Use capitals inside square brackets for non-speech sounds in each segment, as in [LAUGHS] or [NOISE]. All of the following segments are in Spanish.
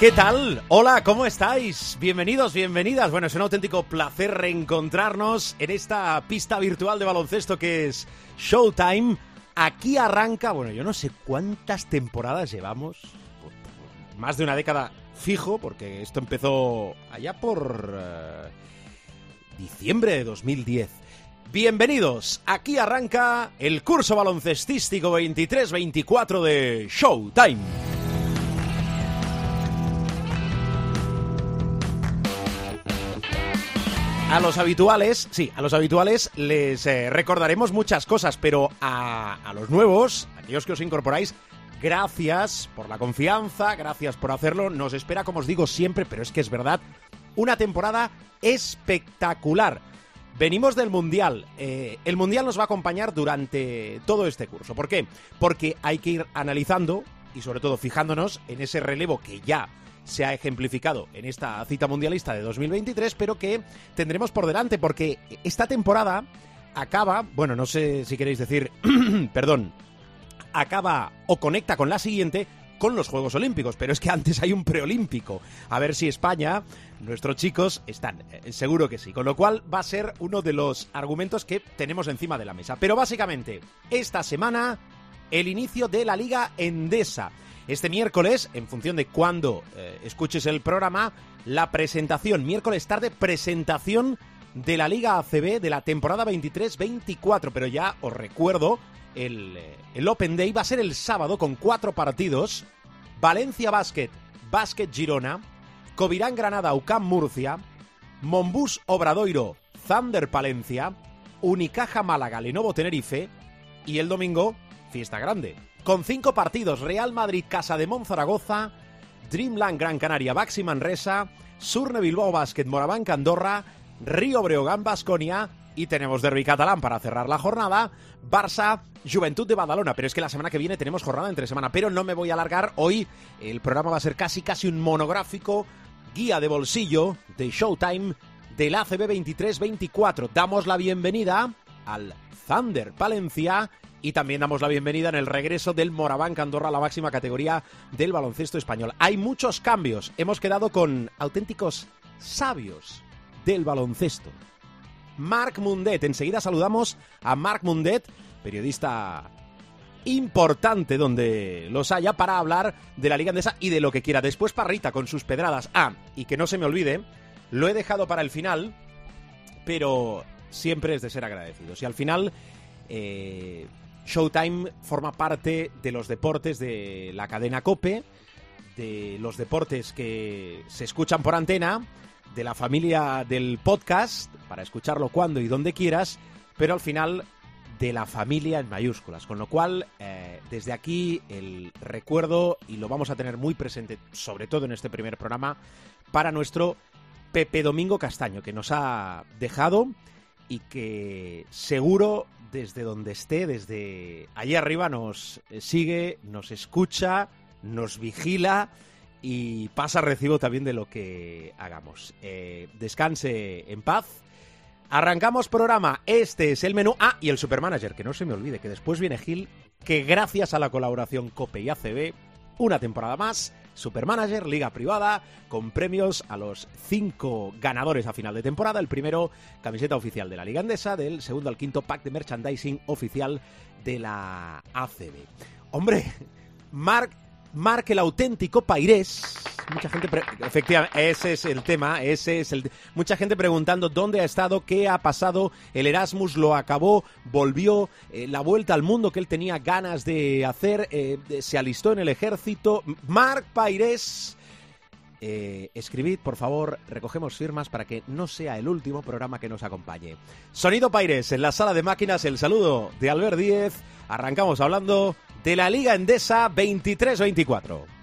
¿Qué tal? Hola, ¿cómo estáis? Bienvenidos, bienvenidas. Bueno, es un auténtico placer reencontrarnos en esta pista virtual de baloncesto que es Showtime. Aquí arranca, bueno, yo no sé cuántas temporadas llevamos, más de una década fijo, porque esto empezó allá por eh, diciembre de 2010. Bienvenidos, aquí arranca el curso baloncestístico 23-24 de Showtime. A los habituales, sí, a los habituales les eh, recordaremos muchas cosas, pero a, a los nuevos, aquellos que os incorporáis, gracias por la confianza, gracias por hacerlo. Nos espera, como os digo siempre, pero es que es verdad, una temporada espectacular. Venimos del Mundial. Eh, el Mundial nos va a acompañar durante todo este curso. ¿Por qué? Porque hay que ir analizando y sobre todo fijándonos en ese relevo que ya se ha ejemplificado en esta cita mundialista de 2023, pero que tendremos por delante porque esta temporada acaba, bueno, no sé si queréis decir, [CLEARS THROAT] perdón, acaba o conecta con la siguiente con los Juegos Olímpicos, pero es que antes hay un preolímpico. A ver si España, nuestros chicos, están. Eh, seguro que sí. Con lo cual va a ser uno de los argumentos que tenemos encima de la mesa. Pero básicamente, esta semana, el inicio de la Liga Endesa. Este miércoles, en función de cuándo eh, escuches el programa, la presentación, miércoles tarde, presentación de la Liga ACB de la temporada 23-24. Pero ya os recuerdo, el, eh, el Open Day va a ser el sábado con cuatro partidos. Valencia Basket, Basket Girona, Covirán Granada, UCAM Murcia, Monbus Obradoiro, Thunder Palencia, Unicaja Málaga, Lenovo Tenerife y el domingo, fiesta grande. Con cinco partidos, Real Madrid Casa de Zaragoza, Dreamland Gran Canaria Baxi Manresa, Surne Bilbao Basket Morabanca Andorra, Río Breogán Basconia y tenemos Derby Catalán para cerrar la jornada, Barça Juventud de Badalona, pero es que la semana que viene tenemos jornada entre semana, pero no me voy a alargar, hoy el programa va a ser casi casi un monográfico, guía de bolsillo de Showtime del ACB 23-24. Damos la bienvenida al Thunder Palencia y también damos la bienvenida en el regreso del Moraván Andorra a la máxima categoría del baloncesto español. Hay muchos cambios. Hemos quedado con auténticos sabios del baloncesto. Marc Mundet. Enseguida saludamos a Marc Mundet, periodista importante donde los haya para hablar de la Liga Andesa y de lo que quiera. Después Parrita con sus pedradas. Ah, y que no se me olvide, lo he dejado para el final, pero siempre es de ser agradecidos. Y al final, eh, Showtime forma parte de los deportes de la cadena Cope, de los deportes que se escuchan por antena, de la familia del podcast, para escucharlo cuando y donde quieras, pero al final de la familia en mayúsculas. Con lo cual, eh, desde aquí el recuerdo, y lo vamos a tener muy presente, sobre todo en este primer programa, para nuestro Pepe Domingo Castaño, que nos ha dejado y que seguro desde donde esté, desde allí arriba, nos sigue, nos escucha, nos vigila y pasa recibo también de lo que hagamos. Eh, descanse en paz. Arrancamos programa. Este es el menú. Ah, y el Supermanager, que no se me olvide, que después viene Gil, que gracias a la colaboración COPE y ACB, una temporada más, Supermanager, Liga Privada, con premios a los cinco ganadores a final de temporada. El primero, camiseta oficial de la Liga Andesa, del segundo al quinto, pack de merchandising oficial de la ACB. Hombre, Marc Marc el auténtico Pairés. Mucha gente, efectivamente, ese es el tema, ese es el, mucha gente preguntando dónde ha estado, qué ha pasado, el Erasmus lo acabó, volvió, eh, la vuelta al mundo que él tenía ganas de hacer, eh, se alistó en el ejército. Marc Pairés, eh, escribid, por favor, recogemos firmas para que no sea el último programa que nos acompañe. Sonido Paires en la sala de máquinas, el saludo de Albert Díez. Arrancamos hablando de la Liga Endesa 23-24.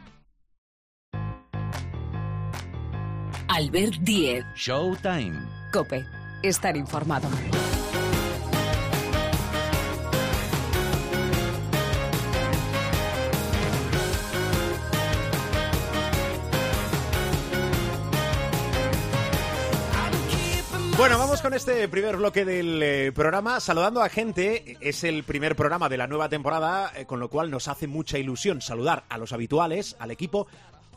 Albert Diez. Showtime. Cope. Estar informado. Bueno, vamos con este primer bloque del eh, programa. Saludando a gente, es el primer programa de la nueva temporada, eh, con lo cual nos hace mucha ilusión saludar a los habituales, al equipo.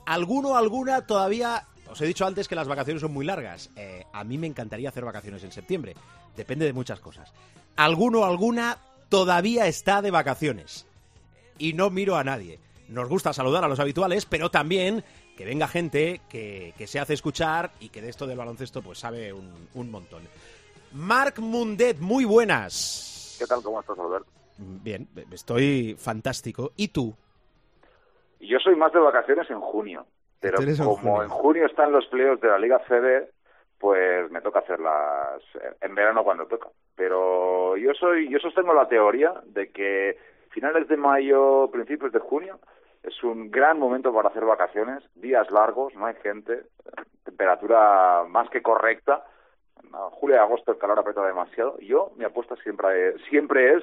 Alguno, alguna todavía os he dicho antes que las vacaciones son muy largas. Eh, a mí me encantaría hacer vacaciones en septiembre. Depende de muchas cosas. Alguno, alguna todavía está de vacaciones. Y no miro a nadie. Nos gusta saludar a los habituales, pero también que venga gente que, que, se hace escuchar y que de esto del baloncesto pues sabe un, un montón. Marc Mundet, muy buenas. ¿Qué tal? ¿Cómo estás, Albert? Bien, estoy fantástico. ¿Y tú? Yo soy más de vacaciones en junio, pero como en junio están los playoffs de la Liga CB, pues me toca hacerlas en verano cuando toca. Pero yo soy, yo sostengo la teoría de que finales de mayo, principios de junio, es un gran momento para hacer vacaciones, días largos, no hay gente, temperatura más que correcta. Julio y agosto el calor aprieta demasiado. Yo, mi apuesta siempre, siempre es,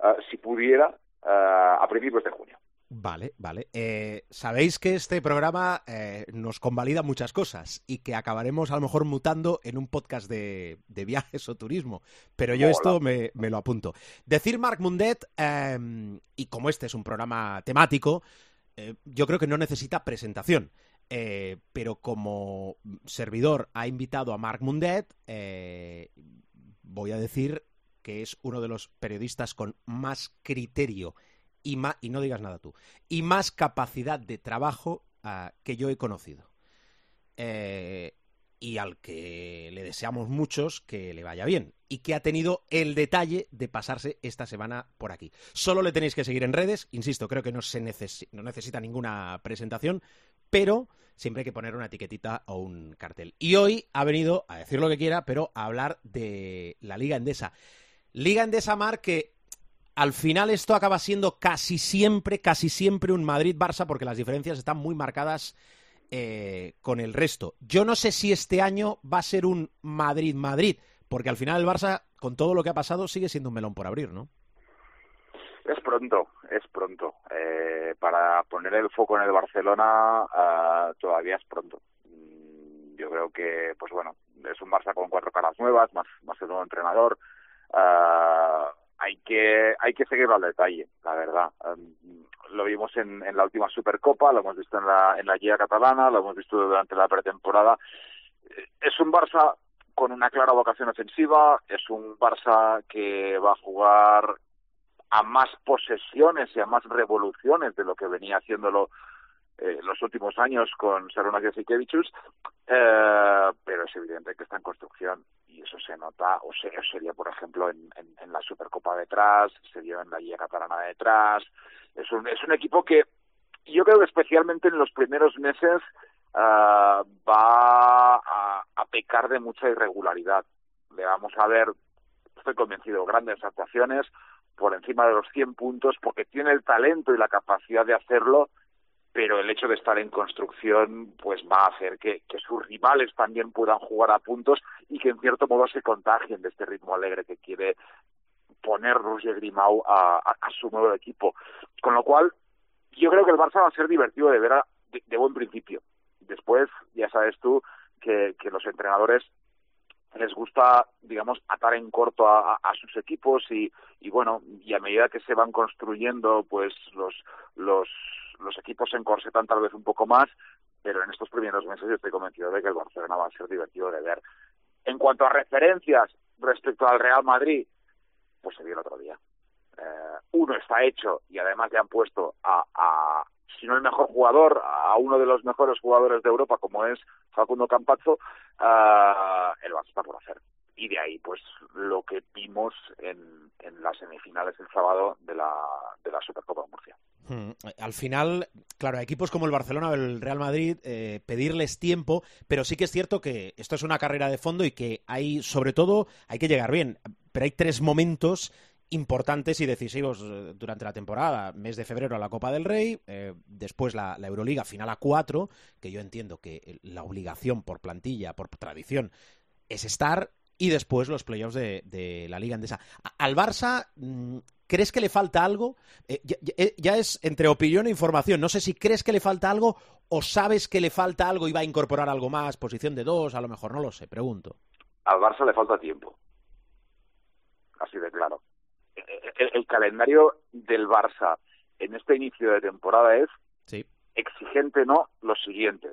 uh, si pudiera, uh, a principios de junio. Vale, vale. Eh, Sabéis que este programa eh, nos convalida muchas cosas y que acabaremos a lo mejor mutando en un podcast de, de viajes [LAUGHS] o turismo, pero yo Hola. esto me, me, lo apunto. Decir Marc Mundet, eh, y como este es un programa temático, eh, yo creo que no necesita presentación. Pero como servidor ha invitado a Marc Mundet, voy a decir que es uno de los periodistas con más criterio y, más, y no digas nada tú, y más capacidad de trabajo uh, que yo he conocido. Eh, y al que le deseamos muchos que le vaya bien y que ha tenido el detalle de pasarse esta semana por aquí. Solo le tenéis que seguir en redes, insisto, creo que no, se necesi no necesita ninguna presentación, pero siempre hay que poner una etiquetita o un cartel. Y hoy ha venido a decir lo que quiera, pero a hablar de la Liga Endesa. Liga Endesa Mar que al final esto acaba siendo casi siempre, casi siempre un Madrid-Barça porque las diferencias están muy marcadas eh, con el resto. Yo no sé si este año va a ser un Madrid-Madrid, porque al final el Barça, con todo lo que ha pasado, sigue siendo un melón por abrir, ¿no? Es pronto, es pronto. Eh, para poner el foco en el Barcelona uh, todavía es pronto. Mm, Yo creo que, pues bueno, es un Barça con cuatro caras nuevas, más, el nuevo entrenador. Uh, hay que hay que seguirlo al detalle, la verdad. Um, lo vimos en, en, la última Supercopa, lo hemos visto en la en la Liga catalana, lo hemos visto durante la pretemporada. Es un Barça con una clara vocación ofensiva, es un Barça que va a jugar a más posesiones y a más revoluciones de lo que venía haciéndolo eh, los últimos años con Sarunas Jasikevichus, eh, pero es evidente que está en construcción y eso se nota, o se, sería por ejemplo en, la Supercopa detrás, se dio en la Liga Catalana detrás, es un, es un equipo que yo creo que especialmente en los primeros meses uh, va a, a pecar de mucha irregularidad. Le vamos a ver, estoy convencido, grandes actuaciones por encima de los 100 puntos porque tiene el talento y la capacidad de hacerlo, pero el hecho de estar en construcción pues va a hacer que, sus rivales también puedan jugar a puntos y que en cierto modo se contagien de este ritmo alegre que quiere poner Roger Grimau a, su nuevo equipo. Con lo cual, yo creo que el Barça va a ser divertido de ver a, de, buen principio. Después, ya sabes tú que, que los entrenadores les gusta, digamos, atar en corto a, a, sus equipos y, y bueno, y a medida que se van construyendo, pues los, los equipos se encorsetan tal vez un poco más, pero en estos primeros meses yo estoy convencido de que el Barcelona va a ser divertido de ver. En cuanto a referencias respecto al Real Madrid, pues se vio el otro día. Eh, uno está hecho y además le han puesto a, a, si no el mejor jugador, a uno de los mejores jugadores de Europa como es Facundo Campazzo, uh, el Barça está por hacer. Y de ahí, pues, lo que vimos en, las semifinales el sábado de la, de la Supercopa de Murcia. Hmm. Al final, claro, a equipos como el Barcelona o el Real Madrid, eh, pedirles tiempo, pero sí que es cierto que esto es una carrera de fondo y que hay, sobre todo, hay que llegar bien. Pero hay tres momentos importantes y decisivos eh, durante la temporada. Mes de febrero la Copa del Rey, eh, después la, la, Euroliga final a cuatro, que yo entiendo que la obligación por plantilla, por tradición, es estar, y después los playoffs de, de la Liga Andesa. Al Barça, mm, ¿crees que le falta algo? Eh, ya, ya, es entre opinión e información. No sé si crees que le falta algo o sabes que le falta algo y va a incorporar algo más, posición de dos, a lo mejor, no lo sé, pregunto. al Barça le falta tiempo. Así de claro. El, calendario del Barça en este inicio de temporada es exigente, ¿no? Lo siguiente.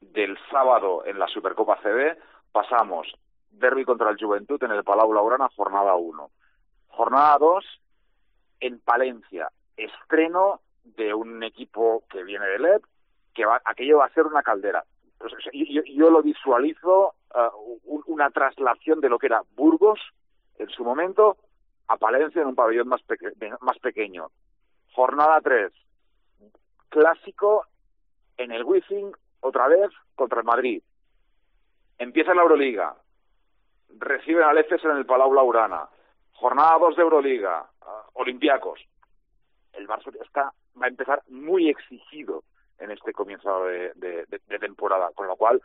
Del sábado en la Supercopa CB pasamos derby contra el Juventud en el Palau Laurana, jornada 1. Jornada 2 en Palencia, estreno de un equipo que viene de LED, que va, aquello va a ser una caldera. Pues, yo, lo visualizo uh, una traslación de lo que era Burgos en su momento a Palencia en un pabellón más, más pequeño. Jornada 3, clásico en el Wizzing, otra vez contra el Madrid. Empieza la Euroliga, reciben al EFES en el Palau Laurana. Jornada 2 de Euroliga, uh, Olympiacos. El Barça va a empezar muy exigido en este comienzo de, temporada, con lo cual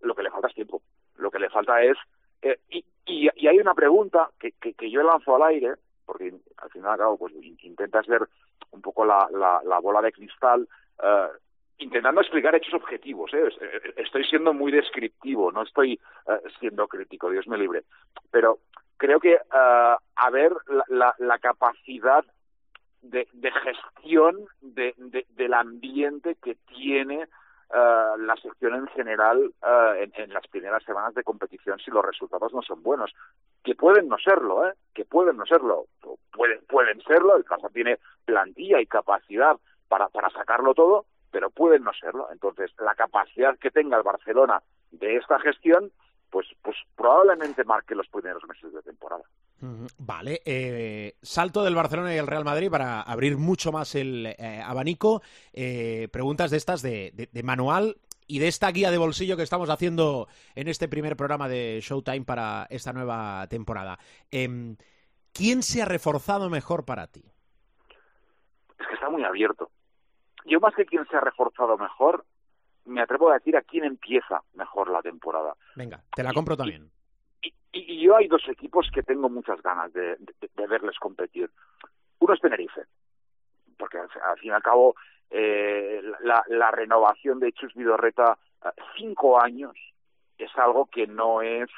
lo que le falta es tiempo. Lo que le falta es... Eh, y, y, hay una pregunta que, que, que yo lanzo al aire, porque al final, claro, pues intentas ver un poco la, la, la bola de cristal, uh, intentando explicar hechos objetivos. ¿eh? Estoy siendo muy descriptivo, no estoy uh, siendo crítico, Dios me libre. Pero creo que uh, a ver la, la, la capacidad de, gestión de, de, del ambiente que tiene Uh, la sección en general uh, en, las primeras semanas de competición si los resultados no son buenos. Que pueden no serlo, ¿eh? Que pueden no serlo. Pueden, pueden serlo, el caso tiene plantilla y capacidad para, para sacarlo todo, pero pueden no serlo. Entonces, la capacidad que tenga el Barcelona de esta gestión, pues, pues probablemente marque los primeros meses de temporada. Vale, eh, salto del Barcelona y el Real Madrid para abrir mucho más el eh, abanico. Eh, preguntas de estas de, de, manual y de esta guía de bolsillo que estamos haciendo en este primer programa de Showtime para esta nueva temporada. Em, ¿Quién se ha reforzado mejor para ti? Es que está muy abierto. Yo más que quién se ha reforzado mejor, me atrevo a decir a quién empieza mejor la temporada. Venga, te la compro también. Y, y, yo hay dos equipos que tengo muchas ganas de, de, verles competir. Uno es Tenerife, porque al, fin y al cabo eh, la, la, renovación de Chus Vidorreta cinco años es algo que no es,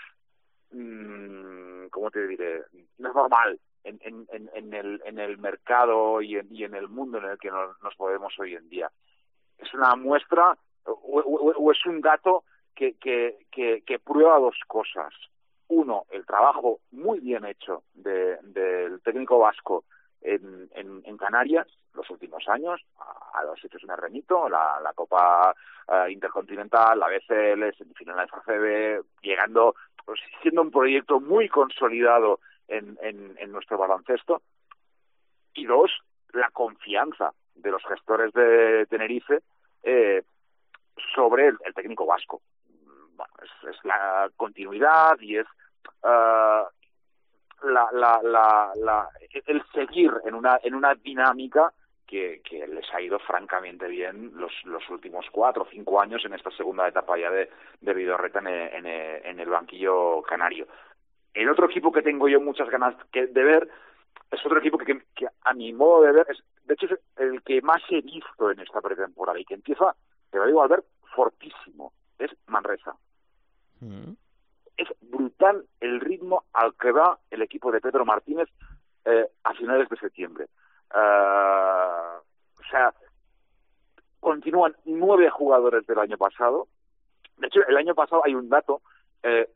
mmm, ¿cómo te diré? No es normal en, en, en, el, en el mercado y en, y en el mundo en el que nos, nos movemos hoy en día. Es una muestra o, es un dato que, que, que, que, prueba dos cosas. Uno, el trabajo muy bien hecho de, del técnico vasco en, en, en, Canarias los últimos años, a, los hechos me remito, la, la Copa uh, Intercontinental, la BCL, semifinal de FCB, llegando, pues, siendo un proyecto muy consolidado en, en, en nuestro baloncesto. Y dos, la confianza de los gestores de Tenerife eh, sobre el, técnico vasco. Bueno, es, es, la continuidad y es uh, la, la, la, la, el seguir en una, en una dinámica que, que les ha ido francamente bien los, los últimos cuatro o cinco años en esta segunda etapa ya de, de Vidorreta en, en, en el banquillo canario. El otro equipo que tengo yo muchas ganas que, de ver es otro equipo que, que, a mi modo de ver, es, de hecho es el que más he visto en esta pretemporada y que empieza, te lo digo Albert, fortísimo, es Manresa. Mm. Es brutal el ritmo al que va el equipo de Pedro Martínez eh, a finales de septiembre. Uh, o sea, continúan nueve jugadores del año pasado. De hecho, el año pasado hay un dato. Eh,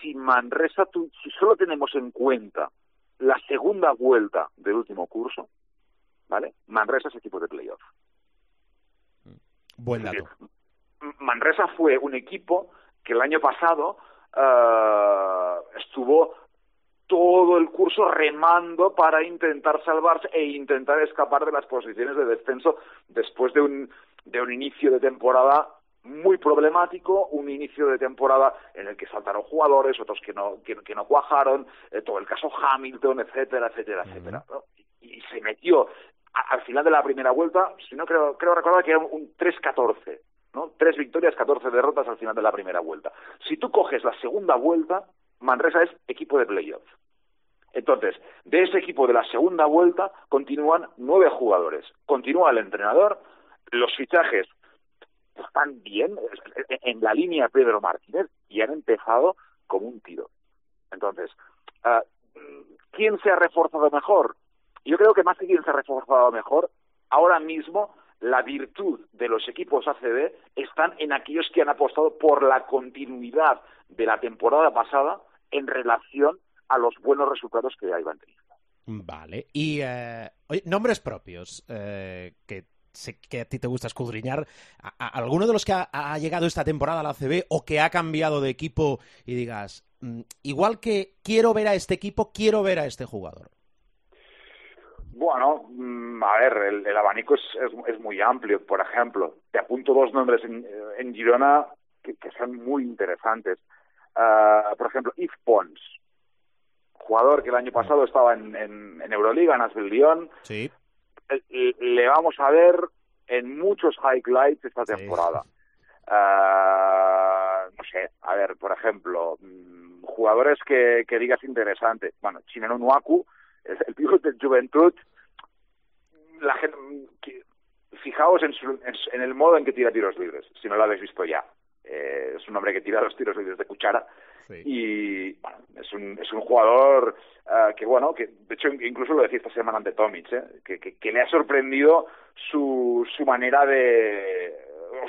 si Manresa, tu, si solo tenemos en cuenta la segunda vuelta del último curso, ¿vale? Manresa es equipo de playoff. Buen dato. Manresa fue un equipo que el año pasado uh, estuvo todo el curso remando para intentar salvarse e intentar escapar de las posiciones de descenso después de un, de un inicio de temporada muy problemático, un inicio de temporada en el que saltaron jugadores, otros que no, que, que no cuajaron, eh, todo el caso Hamilton, etcétera, etcétera, etcétera. ¿no? Y, y, se metió a, al final de la primera vuelta, si no creo, creo recordar que era un 3-14 ¿no? Tres victorias, 14 derrotas al final de la primera vuelta. Si tú coges la segunda vuelta, Manresa es equipo de playoff. Entonces, de ese equipo de la segunda vuelta continúan nueve jugadores. Continúa el entrenador, los fichajes están bien en la línea Pedro Martínez y han empezado como un tiro. Entonces, uh, ¿quién se ha reforzado mejor? Yo creo que más que quién se ha reforzado mejor, ahora mismo la virtud de los equipos ACB están en aquellos que han apostado por la continuidad de la temporada pasada en relación a los buenos resultados que iban teniendo. Vale. Y eh, nombres propios eh, que sé que a ti te gusta escudriñar. ¿Alguno de los que ha, llegado esta temporada a la ACB o que ha cambiado de equipo y digas, mm, igual que quiero ver a este equipo, quiero ver a este jugador? Bueno, mm, a ver, el, abanico es, es, muy amplio. Por ejemplo, te apunto dos nombres en, Girona que, son muy interesantes. Ah, por ejemplo, Yves Pons, jugador que el año pasado estaba en, en, Euroliga, en Asbel Lyon. Sí. Eh, le vamos a ver en muchos highlights esta temporada. Ah, no sé, a ver, por ejemplo, mm, jugadores que, que digas interesante. Bueno, Chineno Nuaku, el, el de Juventud, la gente, fijaos en, en, el modo en que tira tiros libres, si no lo habéis visto ya. Eh, es un hombre que tira los tiros de cuchara y bueno, es un, es un jugador uh, que, bueno, que de hecho incluso lo decía esta semana ante Tomic, ¿eh? que, que, que, le ha sorprendido su, su manera de.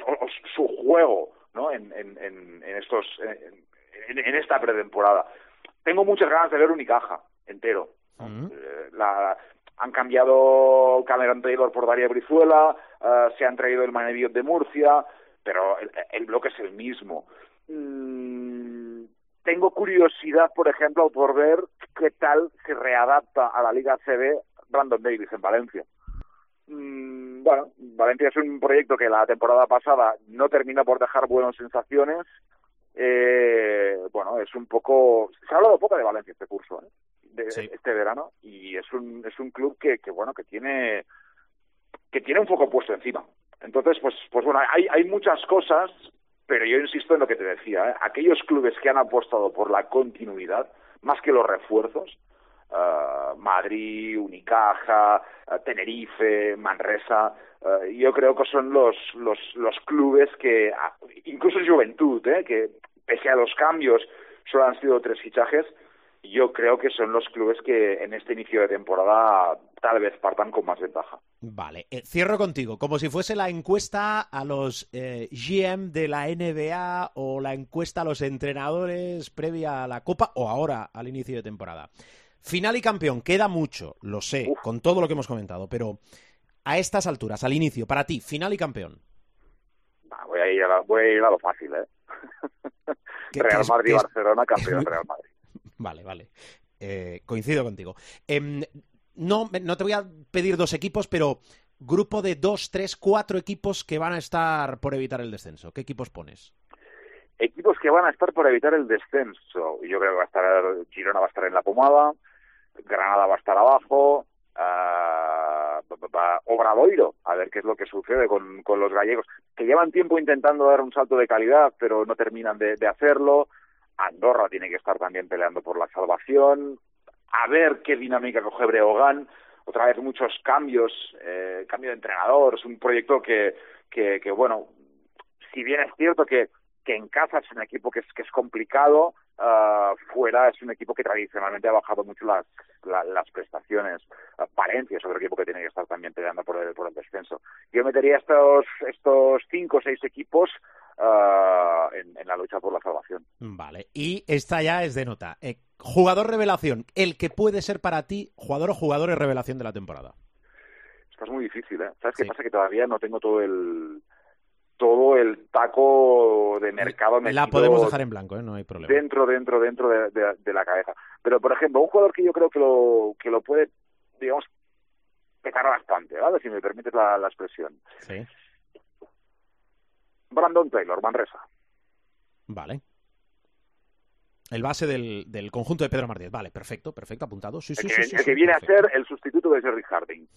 O, su juego, ¿no? En, en, en, estos. En, en, esta pretemporada. Tengo muchas ganas de ver Unicaja entero. Eh, la, han cambiado Cameron Taylor por Daria Brizuela, uh, se han traído el Maneviot de Murcia, pero el, el bloque es el mismo. Mm, tengo curiosidad, por ejemplo, por ver qué tal se readapta a la Liga CB Brandon Davis en Valencia. Mm, bueno, Valencia es un proyecto que la temporada pasada no termina por dejar buenas sensaciones. Eh, bueno, es un poco... Se ha hablado poco de Valencia este curso, ¿eh? de, este verano, y es un, es un club que, que, bueno, que tiene que tiene un foco puesto encima. Entonces, pues, pues bueno, hay, hay muchas cosas pero yo insisto en lo que te decía, ¿eh? aquellos clubes que han apostado por la continuidad, más que los refuerzos, uh, Madrid, Unicaja, uh, Tenerife, Manresa, uh, yo creo que son los, los, los clubes que, incluso Juventud, ¿eh? que pese a los cambios, solo han sido tres fichajes, yo creo que son los clubes que en este inicio de temporada tal vez partan con más ventaja. Vale, eh, cierro contigo, como si fuese la encuesta a los eh, GM de la NBA o la encuesta a los entrenadores previa a la Copa o ahora al inicio de temporada. Final y campeón, queda mucho, lo sé, con todo lo que hemos comentado, pero a estas alturas, al inicio, para ti, final y campeón. voy, a ir a voy a ir a lo fácil, ¿eh? Real Madrid-Barcelona, campeón [LAUGHS] Real Madrid. Vale, vale. Eh, coincido contigo. Em, no, no te voy a pedir dos equipos, pero grupo de dos, tres, cuatro equipos que van a estar por evitar el descenso. ¿Qué equipos pones? Equipos que van a estar por evitar el descenso. Yo creo que va a estar Girona va a estar en la pomada, Granada va a estar abajo, uh, Obradoiro, a ver qué es lo que sucede con, los gallegos, que llevan tiempo intentando dar un salto de calidad, pero no terminan de hacerlo. Andorra tiene que estar también peleando por la salvación. A ver qué dinámica coge Breogán. Otra vez muchos cambios, eh, cambio de entrenador. Es un proyecto que, que, que bueno, si bien es cierto que, que en casa es un equipo que es, que es complicado, uh, fuera es un equipo que tradicionalmente ha bajado mucho las, las prestaciones. Uh, es otro equipo que tiene que estar también peleando por el, por el descenso. Yo metería estos, estos cinco o seis equipos uh, en, en, la lucha por la salvación. Vale, y esta ya es de nota. Eh, jugador revelación, el que puede ser para ti jugador o jugadores revelación de la temporada. Esto es muy difícil, ¿eh? ¿Sabes qué pasa? Que todavía no tengo todo el todo el taco de mercado La podemos dejar en blanco, ¿eh? no hay problema. Dentro, dentro, dentro de, de, la cabeza. Pero, por ejemplo, un jugador que yo creo que lo, que lo puede, digamos, pecar bastante, ¿vale? Si me permites la, la expresión. Sí. Brandon Taylor, Manresa. Vale. El base del, del conjunto de Pedro Martínez. Vale, perfecto, perfecto, apuntado. Sí, sí, el que, sí, el que viene a ser el sustituto de Jerry Harding.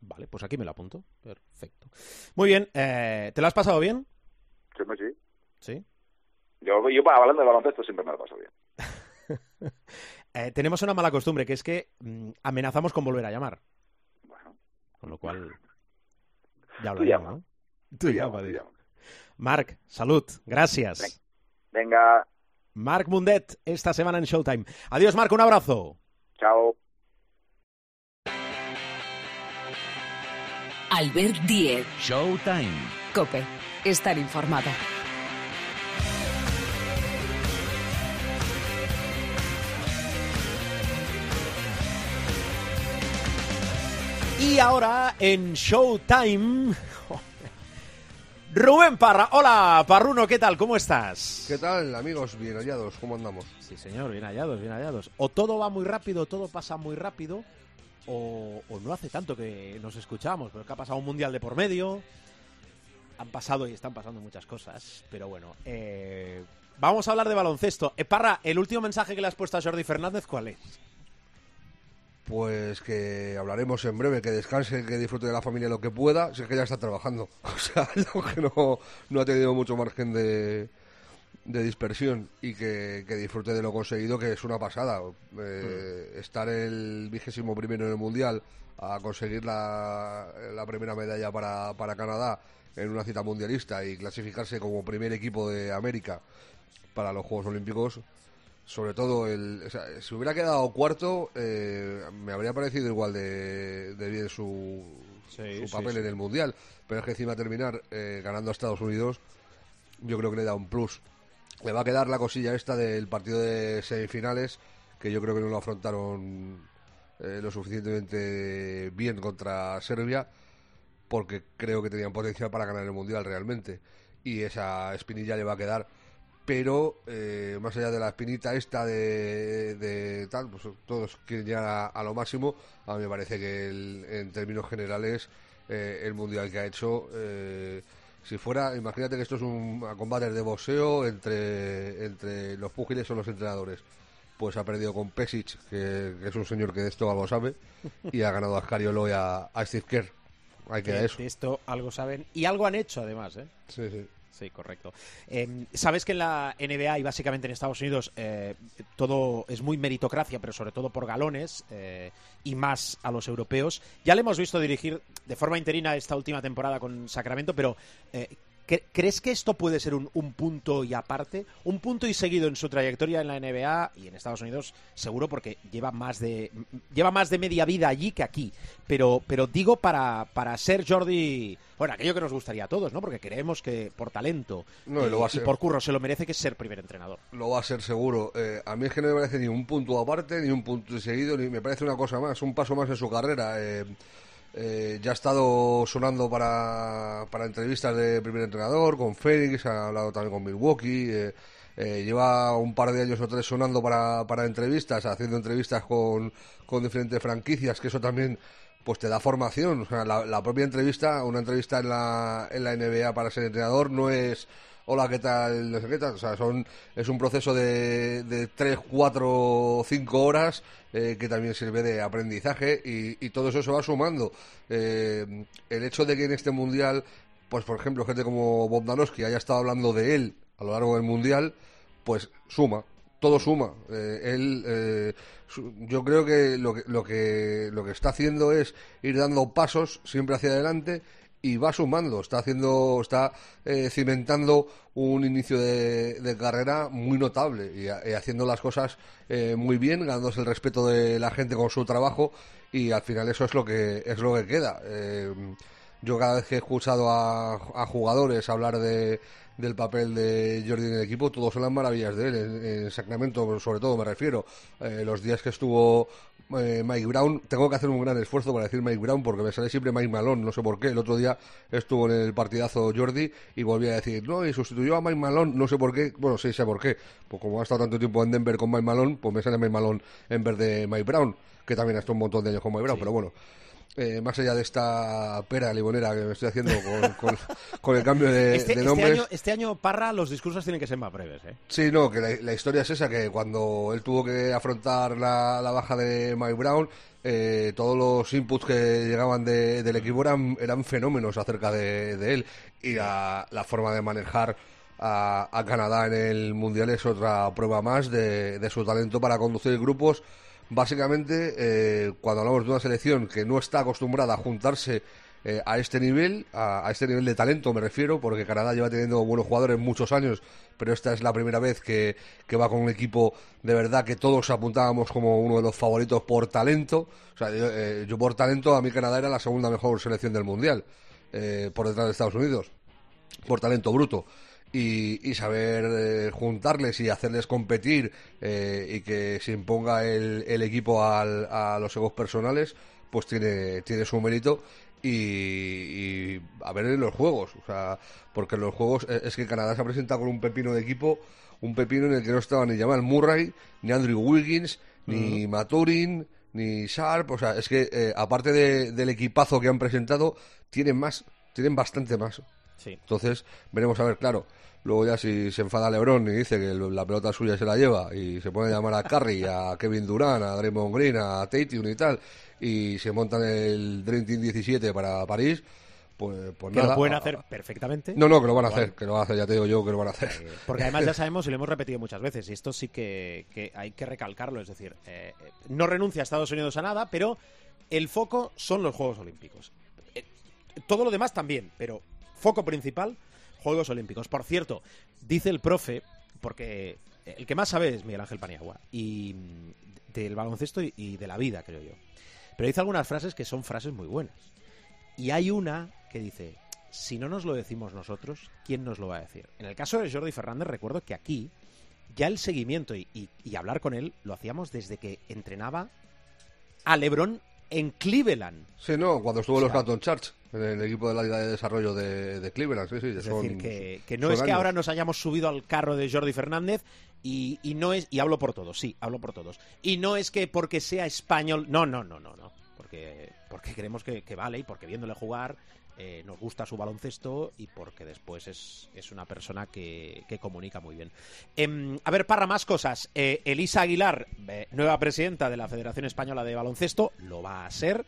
Vale, pues aquí me lo apunto. Perfecto. Muy bien, eh, ¿te lo has pasado bien? Sí, sí. ¿Sí? Yo, yo hablando de baloncesto siempre me lo paso bien. [LAUGHS] eh, tenemos una mala costumbre, que es que mm, amenazamos con volver a llamar. Bueno. Con lo cual... [LAUGHS] Ya hablaremos, ¿no? Tú, llama, llama, Marc, salud, gracias. Venga. Marc Mundet, esta semana en Showtime. Adiós, Marc, un abrazo. Chao. Albert Diez. Showtime. Cope. Estar informado. Y ahora en Showtime. Rubén Parra. Hola, Parruno, ¿qué tal? ¿Cómo estás? ¿Qué tal, amigos? Bien hallados, ¿cómo andamos? Sí, señor, bien hallados, bien hallados. O todo va muy rápido, todo pasa muy rápido, o, o no hace tanto que nos escuchamos, pero que ha pasado un mundial de por medio. Han pasado y están pasando muchas cosas, pero bueno. eh, vamos a hablar de baloncesto. Eh, Parra, el último mensaje que le has puesto a Jordi Fernández, ¿cuál es? Pues que hablaremos en breve, que descanse, que disfrute de la familia lo que pueda, si es que ya está trabajando. [LAUGHS] O sea, no, que no, no ha tenido mucho margen de, de dispersión y que, que disfrute de lo conseguido, que es una pasada. Eh, Estar el vigésimo primero en el Mundial, a conseguir la, la primera medalla para, para Canadá en una cita mundialista y clasificarse como primer equipo de América para los Juegos Olímpicos, sobre todo el o sea, si hubiera quedado cuarto eh, me habría parecido igual de, de bien su, Sí, su sí, papel sí. en el mundial. Pero es que encima terminar eh, ganando a Estados Unidos yo creo que le da un plus. Le va a quedar la cosilla esta del partido de semifinales que yo creo que no lo afrontaron eh, lo suficientemente bien contra Serbia porque creo que tenían potencial para ganar el mundial realmente. Y esa espinilla le va a quedar pero eh, más allá de la espinita esta de, de tal, pues todos quieren llegar a, a lo máximo. A mí me parece que el- en términos generales eh, el mundial que ha hecho, eh, si fuera, imagínate que esto es un a combates de boxeo entre, entre los púgiles o los entrenadores. Pues ha perdido con Pesic, que, que es un señor que de esto algo sabe, [LAUGHS] y ha ganado a Scariolo y a, a Steve Kerr. Hay que De- eso. de esto algo saben y algo han hecho además, ¿eh? Sí, sí. Sí, correcto. Eh, Sabes que en la NBA y básicamente en Estados Unidos eh, todo es muy meritocracia, pero sobre todo por galones eh, y más a los europeos. Ya le hemos visto dirigir de forma interina esta última temporada con Sacramento, pero eh, ¿cre- ¿crees que esto puede ser un, un punto y aparte? Un punto y seguido en su trayectoria en la NBA y en Estados Unidos, seguro porque lleva más de lleva más de media vida allí que aquí. Pero, pero digo para, para ser Jordi, bueno, aquello que nos gustaría a todos, ¿no? Porque creemos que por talento No, y lo va a y ser. por curro se lo merece que es ser primer entrenador. Lo va a ser seguro. Eh, a mí es que no me parece ni un punto aparte, ni un punto seguido, ni me parece una cosa más, un paso más en su carrera. Eh, eh, ya ha estado sonando para, para entrevistas de primer entrenador, con Phoenix, ha hablado también con Milwaukee. eh, eh, lleva un par de años o tres sonando para, para entrevistas, haciendo entrevistas con, con diferentes franquicias, que eso también pues te da formación. O sea, la, la propia entrevista, una entrevista en la, en la NBA para ser entrenador no es hola, ¿qué tal? No sé qué tal. O sea, son, es un proceso de, de 3, 4, 5 horas eh, que también sirve de aprendizaje y, y todo eso se va sumando. Eh, el hecho de que en este mundial, pues por ejemplo, gente como Bogdanovsky haya estado hablando de él a lo largo del mundial, pues suma. Todo suma. Eh, él, eh, su- yo creo que lo, que lo que lo que está haciendo es ir dando pasos siempre hacia adelante y va sumando, está haciendo, está eh, cimentando un inicio de, carrera muy notable y, ha- y haciendo las cosas eh, muy bien, ganándose el respeto de la gente con su trabajo y al final eso es lo que es lo que queda. Eh, yo cada vez que he escuchado a, a jugadores hablar de, del papel de Jordi en el equipo, todos son las maravillas de él. En, en Sacramento, sobre todo, me refiero. Eh, los días que estuvo eh, Mike Brown, tengo que hacer un gran esfuerzo para decir Mike Brown porque me sale siempre Mike Malone, no sé por qué. El otro día estuvo en el partidazo Jordi y volví a decir, no, y sustituyó a Mike Malone, no sé por qué. Bueno, sí sé por qué. Pues como ha estado tanto tiempo en Denver con Mike Malone, pues me sale Mike Malone en vez de Mike Brown, que también ha estado un montón de años con Mike Brown, pero bueno. Eh, más allá de esta pera limonera que me estoy haciendo con, [LAUGHS] con- con el cambio de, Este, de este nombres. año, este año, Parra, los discursos tienen que ser más breves, ¿eh? Sí, no, que la, la historia es esa, que cuando él tuvo que afrontar la, la baja de Mike Brown, eh, todos los inputs que llegaban de- del equipo eran, eran fenómenos acerca de, de él y la, la forma de manejar a, a Canadá en el Mundial es otra prueba más de, de su talento para conducir grupos. Básicamente, eh, cuando hablamos de una selección que no está acostumbrada a juntarse eh, a este nivel, a, este nivel de talento me refiero, porque Canadá lleva teniendo buenos jugadores muchos años, pero esta es la primera vez que, va con un equipo de verdad que todos apuntábamos como uno de los favoritos por talento. O sea, yo, eh, por talento, a mí Canadá era la segunda mejor selección del Mundial, eh, por detrás de Estados Unidos, por talento bruto y, saber eh, juntarles y hacerles competir eh, y que se imponga el, equipo a los egos personales, pues tiene, tiene su mérito y, a ver en los juegos, o sea, porque en los juegos eh, es que Canadá se ha presentado con un pepino de equipo, un pepino en el que no estaba ni Jamal Murray, ni Andrew Wiggins, ni Maturin, ni Sharp, o sea, es que aparte del equipazo que han presentado, tienen más, tienen bastante más. Entonces, veremos a ver, claro. Luego ya si se enfada Lebron y dice que la pelota suya se la lleva y se pone a llamar a Curry, a [LAUGHS] Kevin Durant, a Draymond Green, a Tatum y tal, y se montan el Dream Team 17 para París, pues, pues que lo pueden hacer perfectamente. No, no, que lo van a hacer, que lo van a hacer, ya te digo yo que lo van a hacer. Eh, porque además ya [LAUGHS] sabemos y lo hemos repetido muchas veces, y esto sí que, hay que recalcarlo, es decir, eh, no renuncia a Estados Unidos a nada, pero el foco son los Juegos Olímpicos. Eh, todo lo demás también, pero foco principal, Juegos Olímpicos. Por cierto, dice el profe, porque el que más sabe es Miguel Ángel Paniagua, y del baloncesto y de la vida, creo yo. Pero dice algunas frases que son frases muy buenas. Y hay una que dice, si no nos lo decimos nosotros, ¿quién nos lo va a decir? En el caso de Jordi Fernández, recuerdo que aquí ya el seguimiento y, hablar con él lo hacíamos desde que entrenaba a Lebron en Cleveland. Sí, no, cuando estuvo en los Canton Church, en el equipo de la Liga de Desarrollo de, Cleveland. Sí, sí, es decir, que, no es que ahora nos hayamos subido al carro de Jordi Fernández y, no es, y hablo por todos, sí, hablo por todos. Y no es que porque sea español, no, no, no, no, no, porque, porque creemos que, vale y porque viéndole jugar eh, nos gusta su baloncesto y porque después es, es una persona que, que comunica muy bien. Em, a ver, para más cosas. Eh, Elisa Aguilar, eh, nueva presidenta de la Federación Española de Baloncesto, lo va a ser.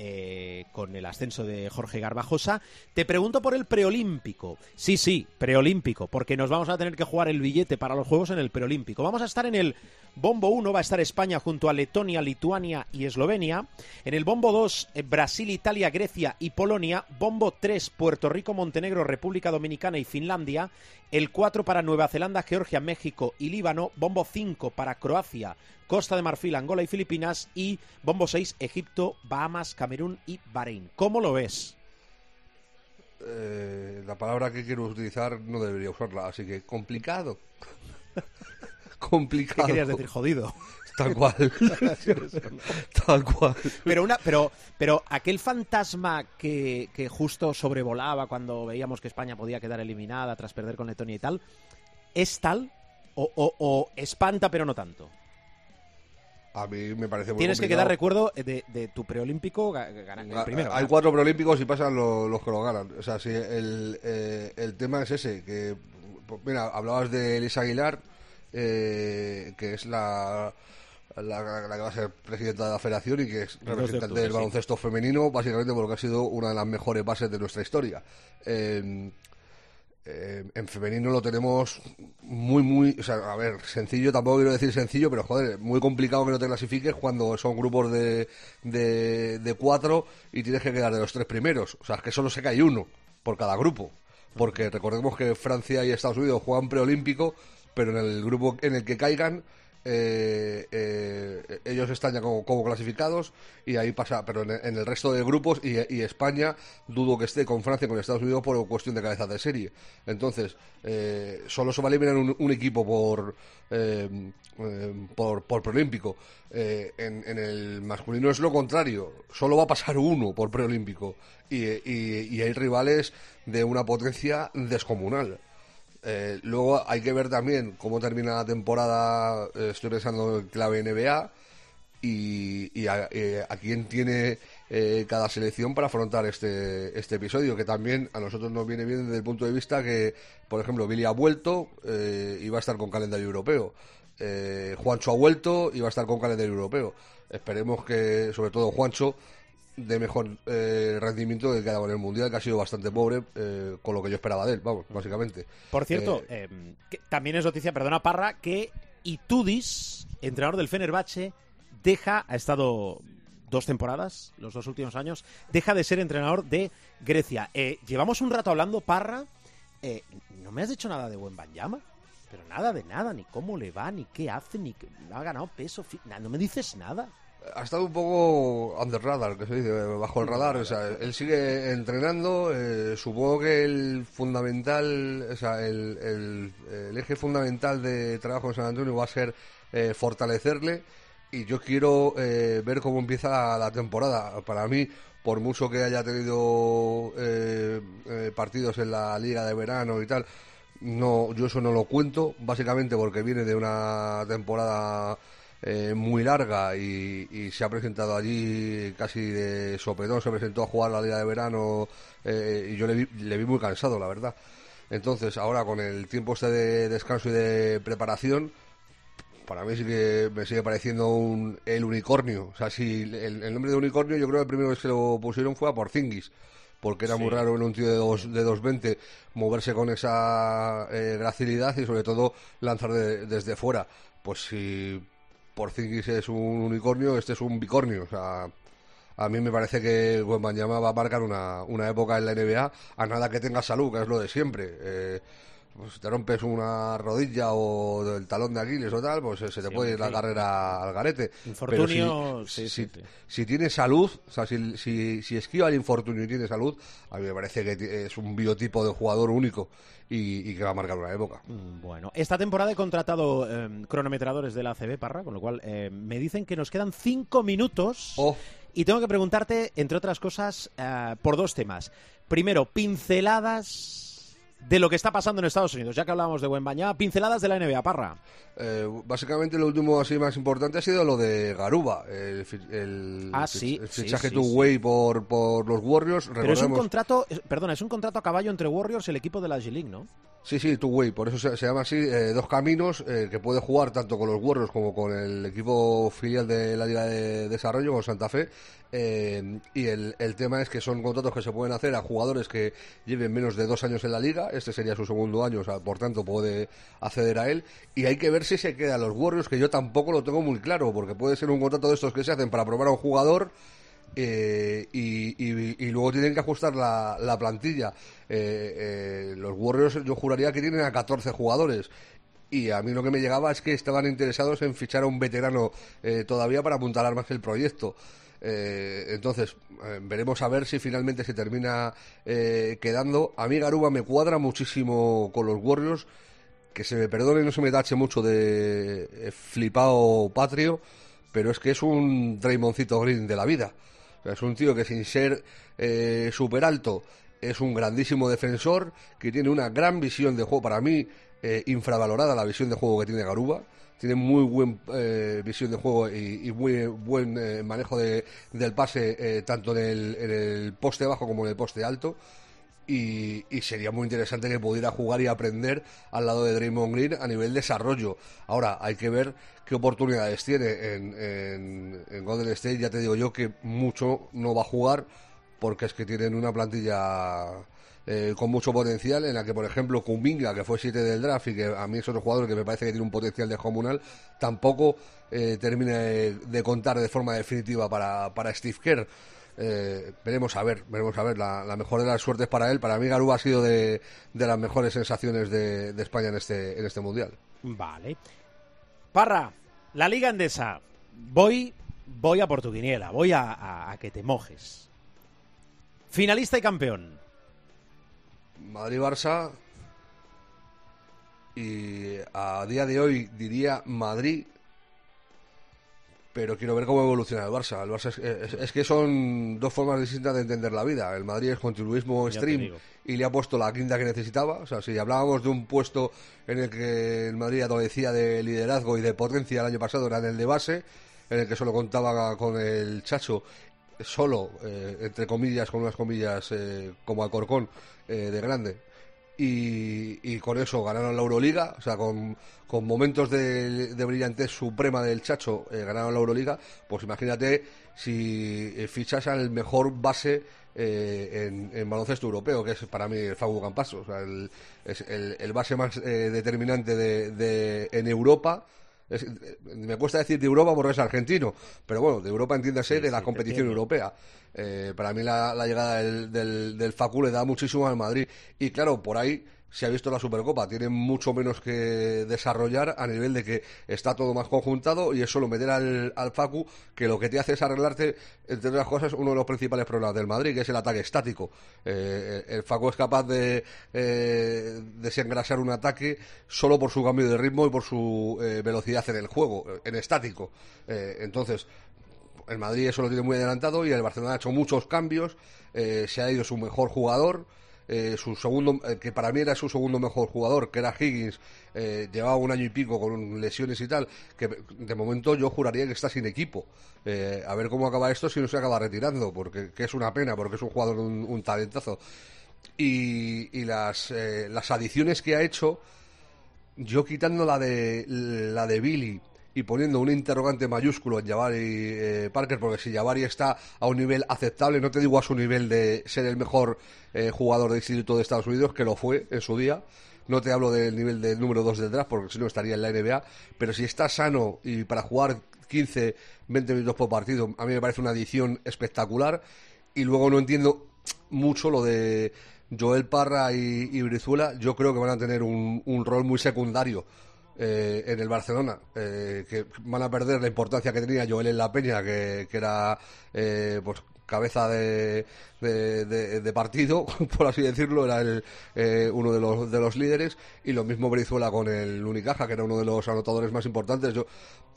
Eh, con el ascenso de Jorge Garbajosa. Te pregunto por el preolímpico. Sí, sí, preolímpico, porque nos vamos a tener que jugar el billete para los Juegos en el preolímpico. Vamos a estar en el bombo 1, va a estar España junto a Letonia, Lituania y Eslovenia. En el bombo 2, eh, Brasil, Italia, Grecia y Polonia. Bombo 3, Puerto Rico, Montenegro, República Dominicana y Finlandia. El 4 para Nueva Zelanda, Georgia, México y Líbano. Bombo 5 para Croacia, Costa de Marfil, Angola y Filipinas y Bombo 6, Egipto, Bahamas, Camerún y Bahrein. ¿Cómo lo ves? Eh, la palabra que quiero utilizar no debería usarla, así que complicado. Complicado. ¿Qué querías decir? Jodido. [LAUGHS] Tal cual. Tal cual. Pero una, pero, pero aquel fantasma que, que, justo sobrevolaba cuando veíamos que España podía quedar eliminada tras perder con Letonia y tal, ¿es tal? o, o espanta pero no tanto? A mí me parece muy Tienes que quedar recuerdo de, tu preolímpico el primero. Hay cuatro preolímpicos y pasan los, que lo ganan. O sea, si el, eh, el tema es ese, que, pues, mira, hablabas de Elisa Aguilar, eh, que es la, la, que va a ser presidenta de la federación y que es representante del baloncesto femenino, básicamente porque ha sido una de las mejores bases de nuestra historia. Eh, eh, en femenino lo tenemos muy, muy, o sea, a ver, sencillo, tampoco quiero decir sencillo, pero joder, muy complicado que no te clasifiques cuando son grupos de, de, cuatro y tienes que quedar de los tres primeros. O sea, es que solo se cae uno por cada grupo. Porque recordemos que Francia y Estados Unidos juegan preolímpico, pero en el grupo en el que caigan eh, eh, ellos están ya como, clasificados y ahí pasa, pero en, el resto de grupos y, España dudo que esté con Francia, con Estados Unidos por cuestión de cabeza de serie. Entonces, eh, solo se va a eliminar un, equipo por, por, por preolímpico. En, el masculino es lo contrario, solo va a pasar uno por preolímpico y, y hay rivales de una potencia descomunal. Eh, luego hay que ver también cómo termina la temporada, eh, estoy pensando en clave NBA, y, a, eh, quién tiene cada selección para afrontar este, este episodio, que también a nosotros nos viene bien desde el punto de vista que, por ejemplo, Billy ha vuelto y va a estar con calendario europeo. Juancho ha vuelto y va a estar con calendario europeo. Esperemos que, sobre todo, Juancho de mejor eh, rendimiento que quedado en el Mundial, que ha sido bastante pobre eh, con lo que yo esperaba de él, vamos, básicamente. Por cierto, eh, también es noticia, perdona Parra, que Itudis, entrenador del Fenerbahce, deja, ha estado dos temporadas, los dos últimos años, deja de ser entrenador de Grecia. Eh, llevamos un rato hablando, Parra, eh, no me has dicho nada de Buen Banyama, pero nada de nada, ni cómo le va, ni qué hace, ni que ha ganado peso, no me dices nada ha estado un poco under radar, que se dice, bajo el radar. O sea, él sigue entrenando. Eh, supongo que el fundamental, o sea, el, eje fundamental de trabajo en San Antonio va a ser eh, fortalecerle. Y yo quiero eh, ver cómo empieza la, temporada. Para mí, por mucho que haya tenido partidos en la liga de verano y tal, no, yo eso no lo cuento, básicamente porque viene de una temporada eh, muy larga y, se ha presentado allí casi de sopetón, se presentó a jugar la Liga de Verano eh, y yo le vi, le vi muy cansado, la verdad. Entonces, ahora con el tiempo este de descanso y de preparación, para mí sí que me sigue pareciendo un, el unicornio. O sea, si el, nombre de unicornio, yo creo que el primero que se lo pusieron fue a Porzingis porque era muy raro en un tío de, dos, de 2.20 moverse con esa eh, gracilidad y sobre todo lanzar desde fuera. Pues si Porzingis es un unicornio, este es un bicornio. O sea, a mí me parece que Wembanyama va a marcar una, una época en la NBA a nada que tenga salud, que es lo de siempre. Eh, pues te rompes una rodilla o el talón de Aquiles o tal, pues eh, se te puede ir la carrera al garete. Infortunio, si, sí, si, tiene salud, o sea, si, si, esquiva el infortunio y tiene salud, a mí me parece que es un biotipo de jugador único y, que va a marcar una época. Mm, bueno, esta temporada he contratado em, cronometradores de la ACB, Parra, con lo cual eh, me dicen que nos quedan cinco minutos. Oh. Y tengo que preguntarte, entre otras cosas, eh, por dos temas. Primero, pinceladas de lo que está pasando en Estados Unidos, ya que hablábamos de Buenbañá, pinceladas de la NBA, Parra. Eh, básicamente lo último así más importante ha sido lo de Garuba, el, ah, sí, fichaje two way por, por los Warriors. Pero es un contrato, perdona, es un contrato a caballo entre Warriors y el equipo de la G-League, ¿no? Sí, sí, two way, por eso se, llama así, eh, dos caminos eh, que puede jugar tanto con los Warriors como con el equipo filial de la Liga de Desarrollo, con Santa Fe. Eh, y el, el, tema es que son contratos que se pueden hacer a jugadores que lleven menos de dos años en la liga. Este sería su segundo año, o sea, por tanto puede acceder a él. Y hay que ver si se queda los Warriors, que yo tampoco lo tengo muy claro, porque puede ser un contrato de estos que se hacen para probar a un jugador. Eh, y, luego tienen que ajustar la, la plantilla. Eh, los Warriors yo juraría que tienen a 14 jugadores y a mí lo que me llegaba es que estaban interesados en fichar a un veterano todavía para apuntalar más el proyecto. Eh, entonces, eh, veremos a ver si finalmente se termina eh, quedando. A mí Garuba me cuadra muchísimo con los Warriors. Que se me perdone no se me tache mucho de flipado patrio, pero es que es un Draymoncito Green de la vida. es un tío que sin ser súper alto es un grandísimo defensor, que tiene una gran visión de juego. Para mí, infravalorada la visión de juego que tiene Garuba tiene muy buena eh, visión de juego y, muy buen eh, manejo de, del pase eh, tanto en el, en el, poste bajo como en el poste alto. Y, sería muy interesante que pudiera jugar y aprender al lado de Draymond Green a nivel desarrollo. Ahora, hay que ver qué oportunidades tiene en, en, en Golden State. Ya te digo yo que mucho no va a jugar porque es que tienen una plantilla eh, con mucho potencial, en la que, por ejemplo, Kumbinga, que fue 7 del draft y que a mí es otro jugador que me parece que tiene un potencial descomunal, tampoco eh, termina de, contar de forma definitiva para, para Steve Kerr. Eh, veremos a ver, veremos a ver. La, mejor de las suertes para él. Para mí, Garú ha sido de, de las mejores sensaciones de, España en este, en este mundial. Vale. Parra, la Liga Endesa. Voy, voy a por tu voy a que te mojes. Finalista y campeón. Madrid-Barça y a día de hoy diría Madrid, pero quiero ver cómo evoluciona el Barça. El Barça es, que son dos formas distintas de entender la vida. El Madrid es continuismo stream y le ha puesto la quinta que necesitaba. O sea, si hablábamos de un puesto en el que el Madrid adolecía de liderazgo y de potencia el año pasado, era en el de base, en el que solo contaba con el Chacho solo, eh, entre comillas, con unas comillas eh, como Alcorcón, eh, de grande. Y, con eso ganaron la Euroliga, o sea, con, con momentos de, de, brillantez suprema del Chacho, ganaron la Euroliga. Pues imagínate si fichas al mejor base en, baloncesto europeo, que es para mí el Fabu Campaso, o sea, el, es el, base más determinante de, en Europa me cuesta decir de Europa porque es argentino, pero bueno, de Europa entiéndase de la competición europea. Eh, para mí la, llegada del, del, del Facu le da muchísimo al Madrid. Y claro, por ahí se ha visto la Supercopa. Tiene mucho menos que desarrollar a nivel de que está todo más conjuntado y es solo meter al, al Facu que lo que te hace es arreglarte, entre otras cosas, uno de los principales problemas del Madrid, que es el ataque estático. Eh, el Facu es capaz de eh, desengrasar un ataque solo por su cambio de ritmo y por su eh, velocidad en el juego, en estático. entonces, el Madrid eso lo tiene muy adelantado y el Barcelona ha hecho muchos cambios, se ha ido su mejor jugador. Eh, su segundo, eh, que para mí era su segundo mejor jugador, que era Higgins, eh, llevaba un año y pico con lesiones y tal, que de momento yo juraría que está sin equipo. a ver cómo acaba esto si no se acaba retirando, porque que es una pena, porque es un jugador un, un talentazo. Y, y las, las adiciones que ha hecho, yo quitando la de la de Billy y poniendo un interrogante mayúsculo en Jabari eh, Parker, porque si Jabari está a un nivel aceptable, no te digo a su nivel de ser el mejor eh, jugador de instituto de Estados Unidos, que lo fue en su día, no te hablo del nivel del número 2 del draft, porque si no estaría en la NBA, pero si está sano y para jugar 15, 20 minutos por partido, a mí me parece una adición espectacular. Y luego no entiendo mucho lo de Joel Parra y, Brizuela. Yo creo que van a tener un, un rol muy secundario eh, en el Barcelona, eh, que van a perder la importancia que tenía Joel en la Peña, que, era eh, pues cabeza de, de, partido, [LAUGHS] por así decirlo, era el, uno de los, de los líderes, y lo mismo Brizuela con el Unicaja, que era uno de los anotadores más importantes. Yo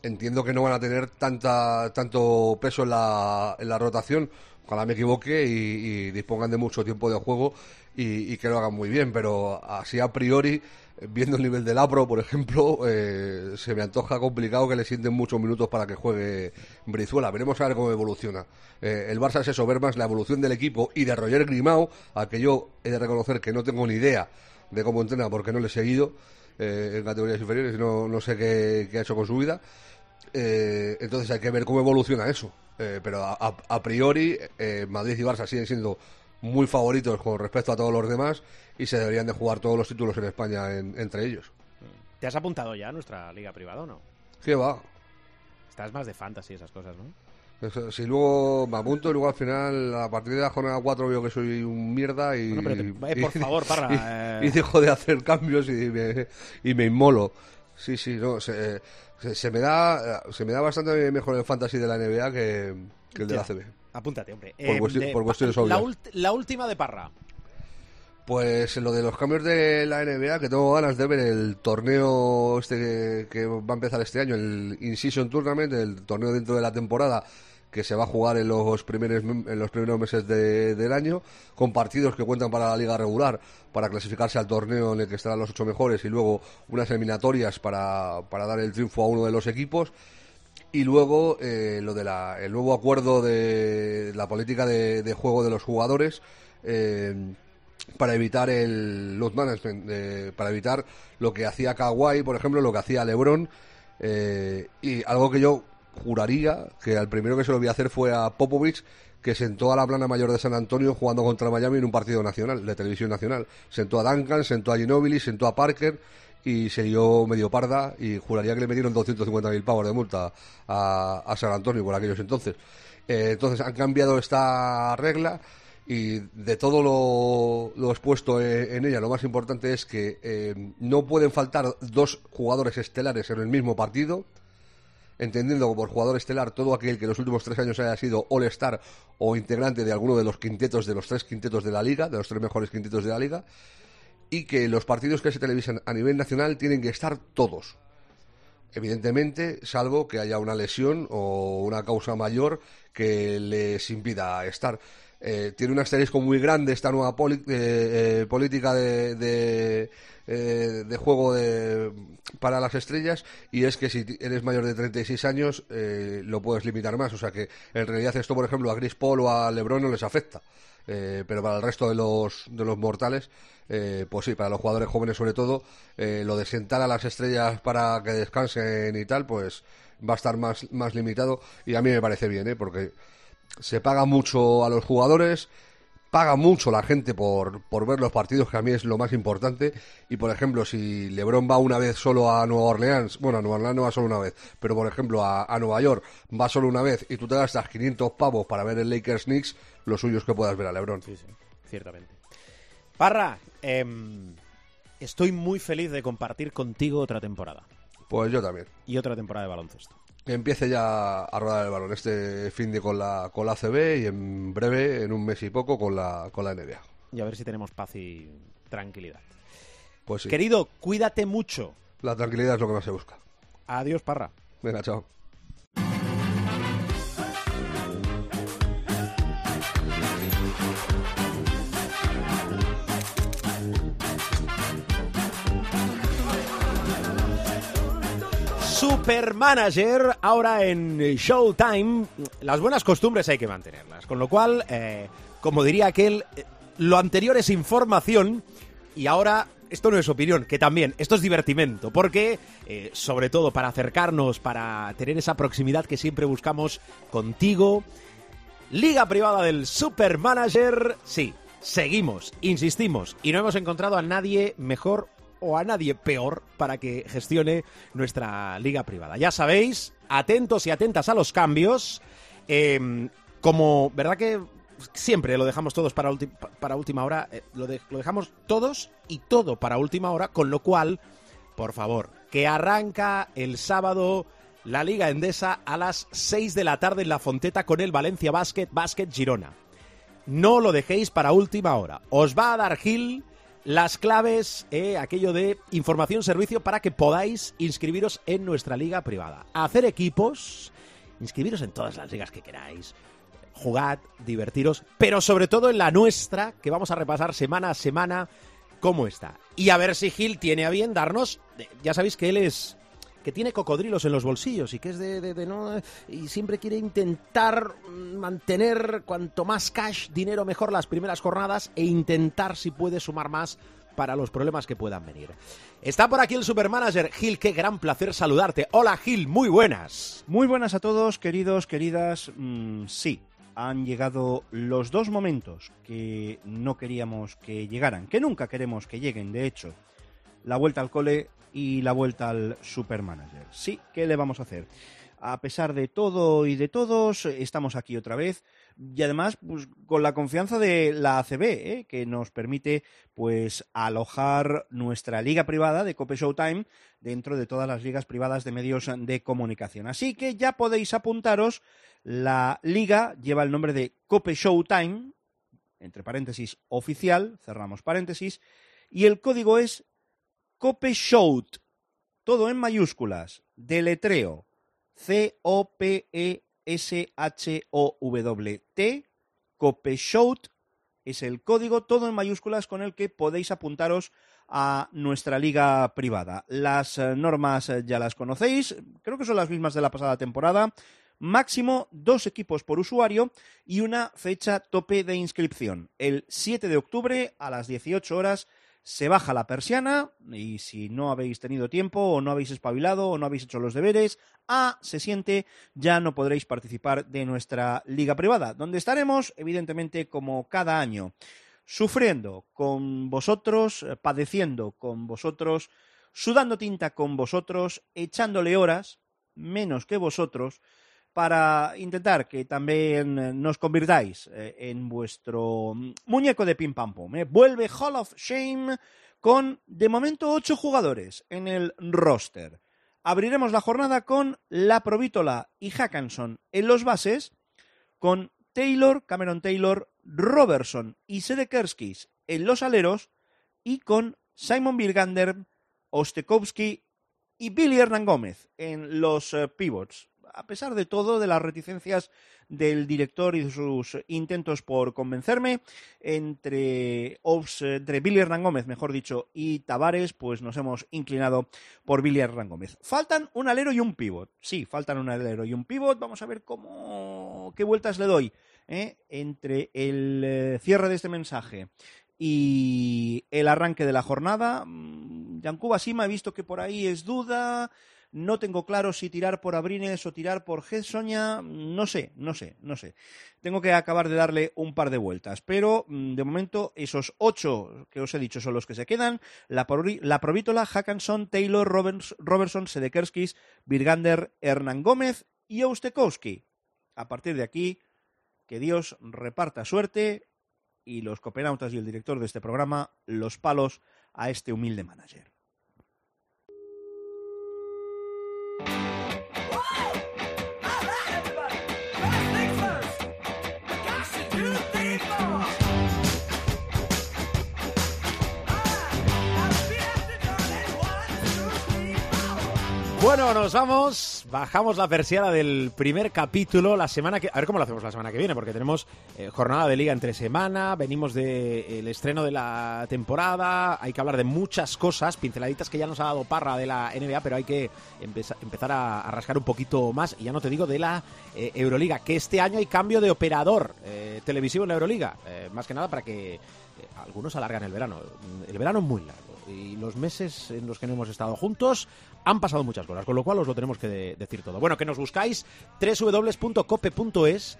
entiendo que no van a tener tanta, tanto peso en la, en la rotación, ojalá me equivoque y, dispongan de mucho tiempo de juego y, que lo hagan muy bien, pero así a priori viendo el nivel del Apro, por ejemplo, [LAUGHS] eh, se me antoja complicado que le sienten muchos minutos para que juegue Brizuela. Veremos a ver cómo evoluciona. Eh, el Barça es eso, ver más la evolución del equipo y de Roger Grimao, a que yo he de reconocer que no tengo ni idea de cómo entrena porque no le he seguido eh, en categorías inferiores no, no sé qué, ha hecho con su vida. entonces hay que ver cómo evoluciona eso. pero a, a priori, Madrid y Barça siguen siendo muy favoritos con respecto a todos los demás y se deberían de jugar todos los títulos en España entre ellos. ¿Te has apuntado ya a nuestra liga privada o no? ¿Qué va? Estás más de fantasy esas cosas, ¿no? si luego me apunto y luego al final a partir de la jornada 4 veo que soy un mierda y, eh, por [LAUGHS] favor parra y, dejo de hacer cambios y me, y me inmolo sí sí no se, se, me da se me da bastante mejor el fantasy de la NBA que, el de la CB apúntate hombre por, eh, cuestiones la, la última de parra pues lo de los cambios de la NBA, que tengo ganas de ver el torneo este que, va a empezar este año, el In-Season Tournament, el torneo dentro de la temporada que se va a jugar en los primeros, en los primeros meses del año, con partidos que cuentan para la liga regular, para clasificarse al torneo en el que estarán los ocho mejores y luego unas eliminatorias para, para dar el triunfo a uno de los equipos. Y luego eh, lo de el nuevo acuerdo de la política de, juego de los jugadores. Eh, para evitar el load management, para evitar lo que hacía Kawhi, por ejemplo, lo que hacía LeBron, eh, y algo que yo juraría que al primero que se lo vi hacer fue a Popovich, que sentó a la plana mayor de San Antonio jugando contra Miami en un partido nacional, de televisión nacional. Sentó a Duncan, sentó a Ginobili, sentó a Parker y se dio medio parda y juraría que le metieron 250.000 pavos de multa a, San Antonio por aquellos entonces. Eh, entonces han cambiado esta regla y de todo lo, expuesto en, ella, lo más importante es que eh, no pueden faltar dos jugadores estelares en el mismo partido, entendiendo por jugador estelar todo aquel que en los últimos tres años haya sido All-Star o integrante de alguno de los quintetos, de los tres quintetos de la liga, de los tres mejores quintetos de la liga, y que los partidos que se televisan a nivel nacional tienen que estar todos. Evidentemente, salvo que haya una lesión o una causa mayor que les impida estar. Eh, tiene un asterisco muy grande esta nueva eh, eh, política de, de, juego de, para las estrellas y es que si eres mayor de 36 años lo puedes limitar más. O sea que en realidad esto, por ejemplo, a Chris Paul o a LeBron no les afecta. pero para el resto de los, de los mortales, pues sí, para los jugadores jóvenes sobre todo, lo de sentar a las estrellas para que descansen y tal, pues va a estar más, más limitado y a mí me parece bien, ¿eh? porque se paga mucho a los jugadores paga mucho la gente por, por ver los partidos, que a mí es lo más importante. Y por ejemplo, si LeBron va una vez solo a Nueva Orleans, bueno, a Nueva Orleans no va solo una vez, pero por ejemplo a, a Nueva York va solo una vez y tú te gastas 500 pavos para ver el Lakers Knicks, lo suyo es que puedas ver a LeBron. Sí, sí, ciertamente. Parra, em, estoy muy feliz de compartir contigo otra temporada. Pues yo también. Y otra temporada de baloncesto. Que empiece ya a rodar el balón este fin de con la, con la CB y en breve, en un mes y poco, con la, con la NBA. Y a ver si tenemos paz y tranquilidad. Pues sí. Querido, cuídate mucho. La tranquilidad es lo que más se busca. Adiós, Parra. Venga, chao. Supermanager, ahora en Showtime. Las buenas costumbres hay que mantenerlas. Con lo cual, eh, como diría aquel, eh, lo anterior es información y ahora esto no es opinión, que también, esto es divertimento, porque eh, sobre todo para acercarnos, para tener esa proximidad que siempre buscamos contigo, Liga Privada del Supermanager, sí, seguimos, insistimos, y no hemos encontrado a nadie mejor o a nadie peor para que gestione nuestra liga privada. Ya sabéis, atentos y atentas a los cambios. Eh, como, ¿verdad que siempre lo dejamos todos para, para última hora? Eh, lo dejamos todos y todo para última hora, con lo cual, por favor, que arranca el sábado la Liga Endesa a las 6 de la tarde en la Fonteta con el Valencia Basket, Basket Girona. No lo dejéis para última hora. Os va a dar Gil las claves, eh, aquello de información, servicio, para que podáis inscribiros en nuestra liga privada. Hacer equipos, inscribiros en todas las ligas que queráis, jugad, divertiros, pero sobre todo en la nuestra, que vamos a repasar semana a semana cómo está. Y a ver si Gil tiene a bien darnos, ya sabéis que él es que tiene cocodrilos en los bolsillos y que es de, de, no y siempre quiere intentar mantener cuanto más cash, dinero mejor las primeras jornadas e intentar si puede sumar más para los problemas que puedan venir. Está por aquí el supermanager Gil, qué gran placer saludarte. Hola Gil, muy buenas. Muy buenas a todos, queridos, queridas. Mm, sí, han llegado los dos momentos que no queríamos que llegaran, que nunca queremos que lleguen, de hecho. La vuelta al cole y la vuelta al Supermanager. Sí, ¿qué le vamos a hacer? A pesar de todo y de todos, estamos aquí otra vez y además pues, con la confianza de la ACB, ¿eh? que nos permite pues alojar nuestra liga privada de Cope Showtime dentro de todas las ligas privadas de medios de comunicación. Así que ya podéis apuntaros, la liga lleva el nombre de Cope Showtime, entre paréntesis oficial, cerramos paréntesis, y el código es Cope Shout, todo en mayúsculas, deletreo, C-O-P-E-S-H-O-W-T, Cope Shout es el código, todo en mayúsculas con el que podéis apuntaros a nuestra liga privada. Las eh, normas eh, ya las conocéis, creo que son las mismas de la pasada temporada. Máximo dos equipos por usuario y una fecha tope de inscripción. El 7 de octubre a las 18 horas se baja la persiana y si no habéis tenido tiempo o no habéis espabilado o no habéis hecho los deberes, A se siente, ya no podréis participar de nuestra liga privada, donde estaremos, evidentemente, como cada año, sufriendo con vosotros, padeciendo con vosotros, sudando tinta con vosotros, echándole horas, menos que vosotros, para intentar que también nos convirtáis eh, en vuestro muñeco de pim pam pum. ¿eh? Vuelve Hall of Shame con de momento ocho jugadores en el roster. Abriremos la jornada con La Provítola y Hackanson en los bases, con Taylor, Cameron Taylor, Robertson y Sedekerskis en los aleros y con Simon Bilgander, Ostekowski y Billy Hernán Gómez en los pivots a pesar de todo, de las reticencias del director y de sus intentos por convencerme, entre, Ops, entre Billy Hernán Gómez, mejor dicho, y Tavares, pues nos hemos inclinado por Billy Hernán Gómez. Faltan un alero y un pivot. Sí, faltan un alero y un pivot. Vamos a ver cómo qué vueltas le doy ¿eh? entre el eh, cierre de este mensaje y el arranque de la jornada. Yankuba Sima he visto que por ahí es duda. No tengo claro si tirar por Abrines o tirar por Soña. No sé, no sé, no sé. Tengo que acabar de darle un par de vueltas. Pero mm, de momento, esos ocho que os he dicho son los que se quedan. La, la Provítola, Hackanson, Taylor, Robertson, Sedekerskis, Virgander, Hernán Gómez y Oustekowski. A partir de aquí, que Dios reparta suerte y los copenautas y el director de este programa los palos a este humilde manager. Bueno, nos vamos, bajamos la persiana del primer capítulo la semana que... A ver cómo lo hacemos la semana que viene, porque tenemos eh, jornada de liga entre semana, venimos del estreno de la temporada, hay que hablar de muchas cosas, pinceladitas que ya nos ha dado Parra de la NBA, pero hay que empezar a, rascar un poquito más, y ya no te digo de la eh, Euroliga, que este año hay cambio de operador eh, televisivo en la Euroliga, más que nada para que algunos alargan el verano. El verano es muy largo y los meses en los que no hemos estado juntos han pasado muchas cosas, con lo cual os lo tenemos que decir todo. Bueno, que nos buscáis www.cope.es,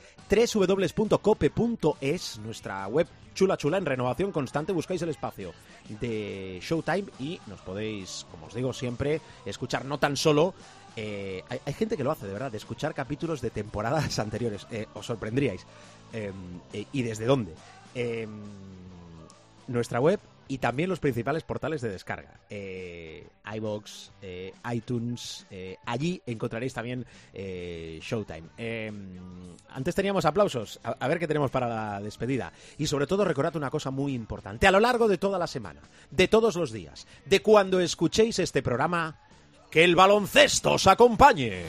www.cope.es, nuestra web chula chula en renovación constante, buscáis el espacio de Showtime y nos podéis, como os digo siempre, escuchar no tan solo eh, hay, gente que lo hace, de verdad, de escuchar capítulos de temporadas [LAUGHS] anteriores. Eh, os sorprendríais. Em, eh, ¿Y desde dónde? Em, nuestra web y también los principales portales de descarga. Eh, iBox, eh, iTunes, eh, allí encontraréis también Showtime. Em, antes teníamos aplausos, a, ver qué tenemos para la despedida. Y sobre todo recordad una cosa muy importante, a lo largo de toda la semana, de todos los días, de cuando escuchéis este programa, que el baloncesto os acompañe.